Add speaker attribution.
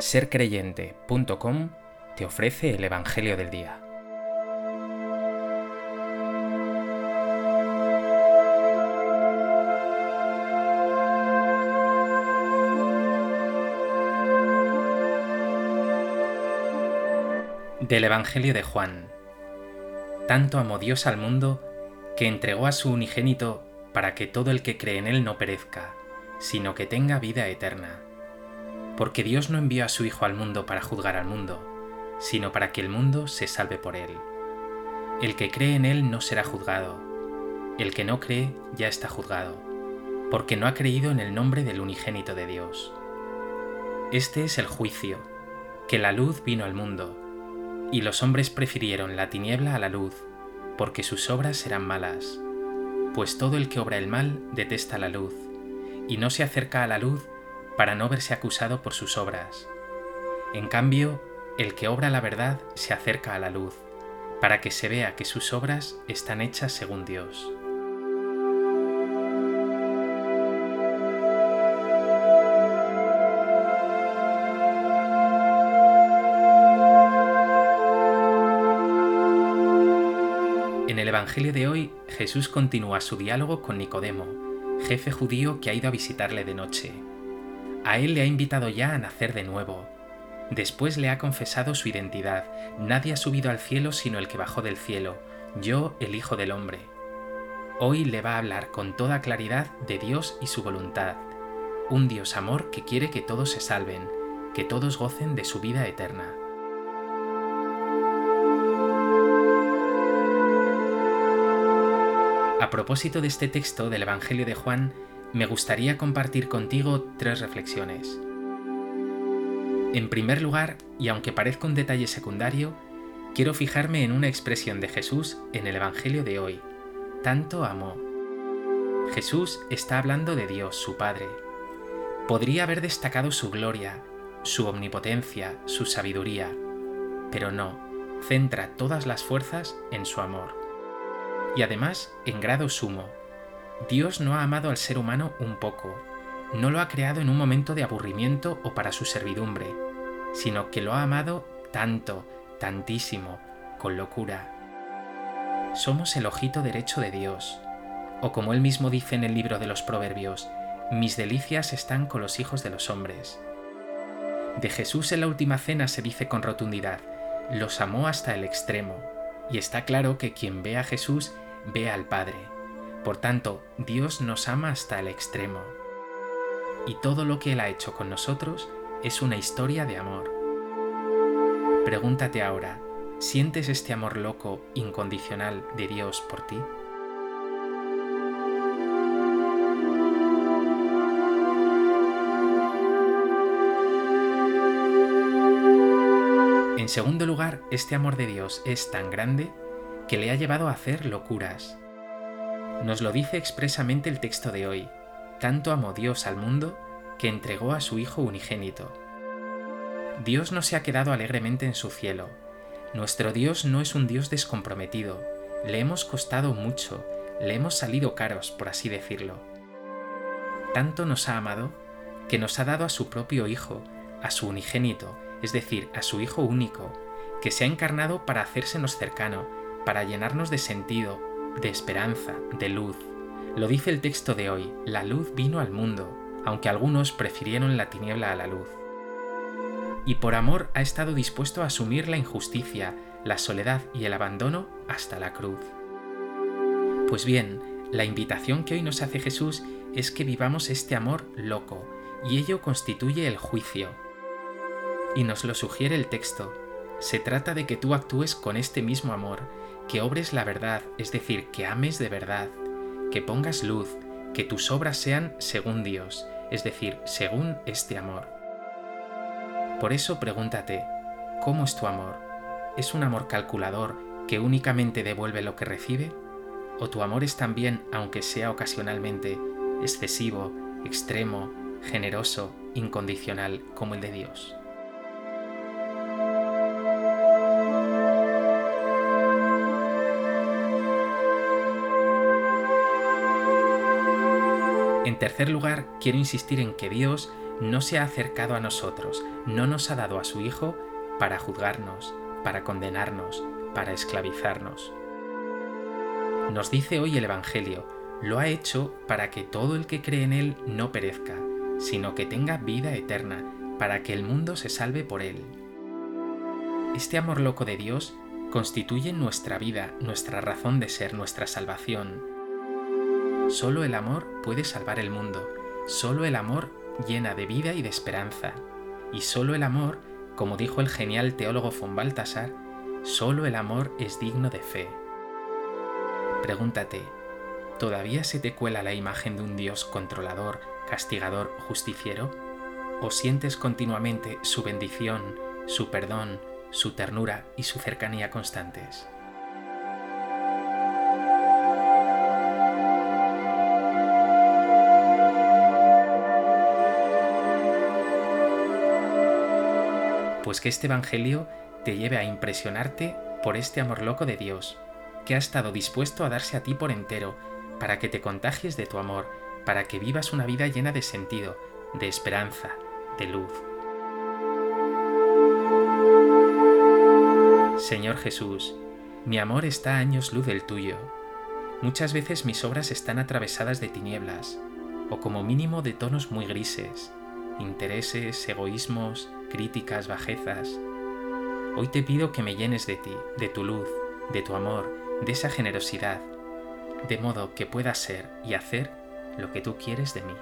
Speaker 1: sercreyente.com te ofrece el Evangelio del Día. Del Evangelio de Juan. Tanto amó Dios al mundo que entregó a su unigénito para que todo el que cree en él no perezca, sino que tenga vida eterna. Porque Dios no envió a su Hijo al mundo para juzgar al mundo, sino para que el mundo se salve por él. El que cree en él no será juzgado, el que no cree ya está juzgado, porque no ha creído en el nombre del unigénito de Dios. Este es el juicio, que la luz vino al mundo, y los hombres prefirieron la tiniebla a la luz, porque sus obras eran malas. Pues todo el que obra el mal detesta la luz, y no se acerca a la luz para no verse acusado por sus obras. En cambio, el que obra la verdad se acerca a la luz, para que se vea que sus obras están hechas según Dios. En el Evangelio de hoy, Jesús continúa su diálogo con Nicodemo, jefe judío que ha ido a visitarle de noche. A él le ha invitado ya a nacer de nuevo. Después le ha confesado su identidad. Nadie ha subido al cielo sino el que bajó del cielo, yo el Hijo del Hombre. Hoy le va a hablar con toda claridad de Dios y su voluntad, un Dios amor que quiere que todos se salven, que todos gocen de su vida eterna. A propósito de este texto del Evangelio de Juan, me gustaría compartir contigo tres reflexiones. En primer lugar, y aunque parezca un detalle secundario, quiero fijarme en una expresión de Jesús en el Evangelio de hoy. Tanto amó. Jesús está hablando de Dios, su Padre. Podría haber destacado su gloria, su omnipotencia, su sabiduría, pero no, centra todas las fuerzas en su amor y además en grado sumo. Dios no ha amado al ser humano un poco, no lo ha creado en un momento de aburrimiento o para su servidumbre, sino que lo ha amado tanto, tantísimo, con locura. Somos el ojito derecho de Dios, o como él mismo dice en el libro de los Proverbios, mis delicias están con los hijos de los hombres. De Jesús en la última cena se dice con rotundidad, los amó hasta el extremo, y está claro que quien ve a Jesús ve al Padre. Por tanto, Dios nos ama hasta el extremo. Y todo lo que Él ha hecho con nosotros es una historia de amor. Pregúntate ahora, ¿sientes este amor loco, incondicional de Dios por ti? En segundo lugar, este amor de Dios es tan grande que le ha llevado a hacer locuras. Nos lo dice expresamente el texto de hoy. Tanto amó Dios al mundo que entregó a su Hijo unigénito. Dios no se ha quedado alegremente en su cielo. Nuestro Dios no es un Dios descomprometido. Le hemos costado mucho, le hemos salido caros, por así decirlo. Tanto nos ha amado que nos ha dado a su propio Hijo, a su unigénito, es decir, a su Hijo único, que se ha encarnado para hacérsenos cercano, para llenarnos de sentido, de esperanza, de luz. Lo dice el texto de hoy, la luz vino al mundo, aunque algunos prefirieron la tiniebla a la luz. Y por amor ha estado dispuesto a asumir la injusticia, la soledad y el abandono hasta la cruz. Pues bien, la invitación que hoy nos hace Jesús es que vivamos este amor loco, y ello constituye el juicio, y nos lo sugiere el texto. Se trata de que tú actúes con este mismo amor, que obres la verdad, es decir, que ames de verdad, que pongas luz, que tus obras sean según Dios, es decir, según este amor. Por eso pregúntate, ¿cómo es tu amor? ¿Es un amor calculador que únicamente devuelve lo que recibe? ¿O tu amor es también, aunque sea ocasionalmente, excesivo, extremo, generoso, incondicional como el de Dios? En tercer lugar, quiero insistir en que Dios no se ha acercado a nosotros, no nos ha dado a su Hijo para juzgarnos, para condenarnos, para esclavizarnos. Nos dice hoy el Evangelio, lo ha hecho para que todo el que cree en Él no perezca, sino que tenga vida eterna, para que el mundo se salve por Él. Este amor loco de Dios constituye nuestra vida, nuestra razón de ser, nuestra salvación. Solo el amor puede salvar el mundo, solo el amor llena de vida y de esperanza, y solo el amor, como dijo el genial teólogo von Baltasar, solo el amor es digno de fe. Pregúntate, ¿todavía se te cuela la imagen de un Dios controlador, castigador, justiciero? ¿O sientes continuamente su bendición, su perdón, su ternura y su cercanía constantes? Pues que este Evangelio te lleve a impresionarte por este amor loco de Dios, que ha estado dispuesto a darse a ti por entero, para que te contagies de tu amor, para que vivas una vida llena de sentido, de esperanza, de luz. Señor Jesús, mi amor está a años luz del tuyo. Muchas veces mis obras están atravesadas de tinieblas, o como mínimo de tonos muy grises, intereses, egoísmos, críticas, bajezas. Hoy te pido que me llenes de ti, de tu luz, de tu amor, de esa generosidad, de modo que pueda ser y hacer lo que tú quieres de mí.